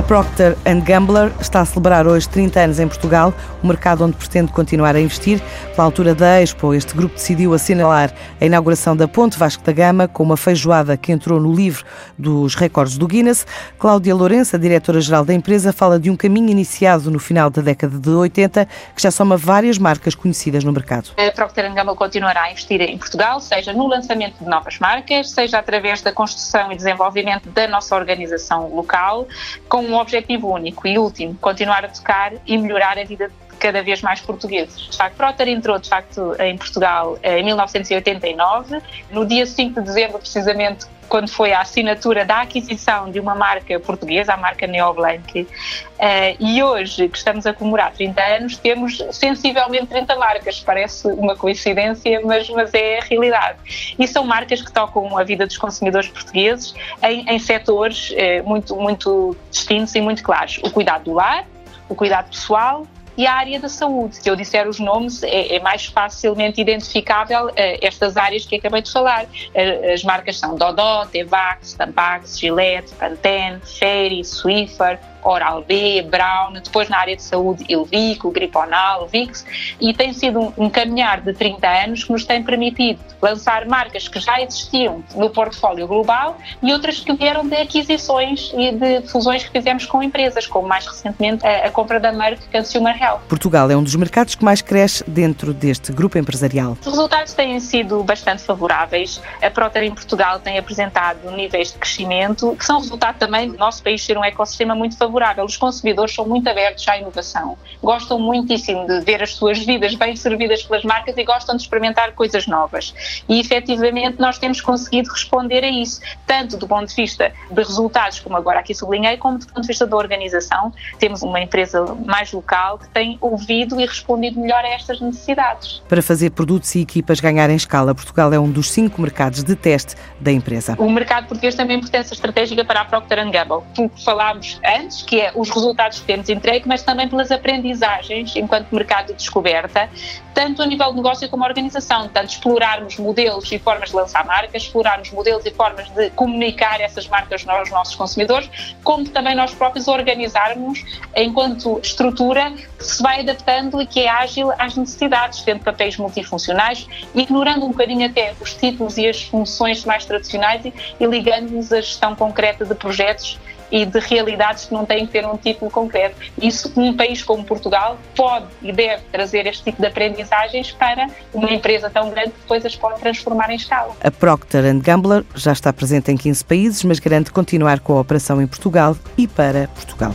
A Procter Gamble está a celebrar hoje 30 anos em Portugal, um mercado onde pretende continuar a investir. Pela altura da Expo, este grupo decidiu assinalar a inauguração da Ponte Vasco da Gama com uma feijoada que entrou no livro dos recordes do Guinness. Cláudia Lourença, diretora-geral da empresa, fala de um caminho iniciado no final da década de 80 que já soma várias marcas conhecidas no mercado. A Procter Gamble continuará a investir em Portugal, seja no lançamento de novas marcas, seja através da construção e desenvolvimento da nossa organização local, com um objetivo único e último, continuar a tocar e melhorar a vida de cada vez mais portugueses. De facto, Procter entrou de facto em Portugal em 1989, no dia 5 de dezembro precisamente quando foi a assinatura da aquisição de uma marca portuguesa, a marca Neoblanc, uh, e hoje, que estamos a comemorar 30 anos, temos sensivelmente 30 marcas. Parece uma coincidência, mas, mas é a realidade. E são marcas que tocam a vida dos consumidores portugueses em, em setores uh, muito, muito distintos e muito claros. O cuidado do lar, o cuidado pessoal, e a área da saúde. Se eu disser os nomes, é, é mais facilmente identificável uh, estas áreas que acabei de falar. Uh, as marcas são Dodó, Tevax, Tampax, Gillette, Pantene, Ferry, Swiffer, Oral-B, Brown, depois na área de saúde Ilvico, Griponal, Vix, e tem sido um, um caminhar de 30 anos que nos tem permitido lançar marcas que já existiam no portfólio global e outras que vieram de aquisições e de fusões que fizemos com empresas, como mais recentemente a, a compra da Merck Consumer Health. Portugal é um dos mercados que mais cresce dentro deste grupo empresarial. Os resultados têm sido bastante favoráveis. A Procter em Portugal tem apresentado níveis de crescimento que são resultado também do nosso país ser um ecossistema muito favorável favorável. Os consumidores são muito abertos à inovação, gostam muitíssimo de ver as suas vidas bem servidas pelas marcas e gostam de experimentar coisas novas. E efetivamente nós temos conseguido responder a isso, tanto do ponto de vista de resultados, como agora aqui sublinhei, como do ponto de vista da organização. Temos uma empresa mais local que tem ouvido e respondido melhor a estas necessidades. Para fazer produtos e equipas ganharem escala, Portugal é um dos cinco mercados de teste da empresa. O mercado português tem uma importância estratégica para a Procter Gamble. Porque falámos antes, que é os resultados que temos entregue, mas também pelas aprendizagens enquanto mercado de descoberta, tanto a nível de negócio como organização, tanto explorarmos modelos e formas de lançar marcas, explorarmos modelos e formas de comunicar essas marcas aos nossos consumidores, como também nós próprios organizarmos enquanto estrutura que se vai adaptando e que é ágil às necessidades, tendo papéis multifuncionais, ignorando um bocadinho até os títulos e as funções mais tradicionais e, e ligando-nos à gestão concreta de projetos e de realidades que não têm que ter um título concreto. Isso, num país como Portugal, pode e deve trazer este tipo de aprendizagens para uma empresa tão grande que depois as pode transformar em escala. A Procter Gamble já está presente em 15 países, mas garante continuar com a operação em Portugal e para Portugal.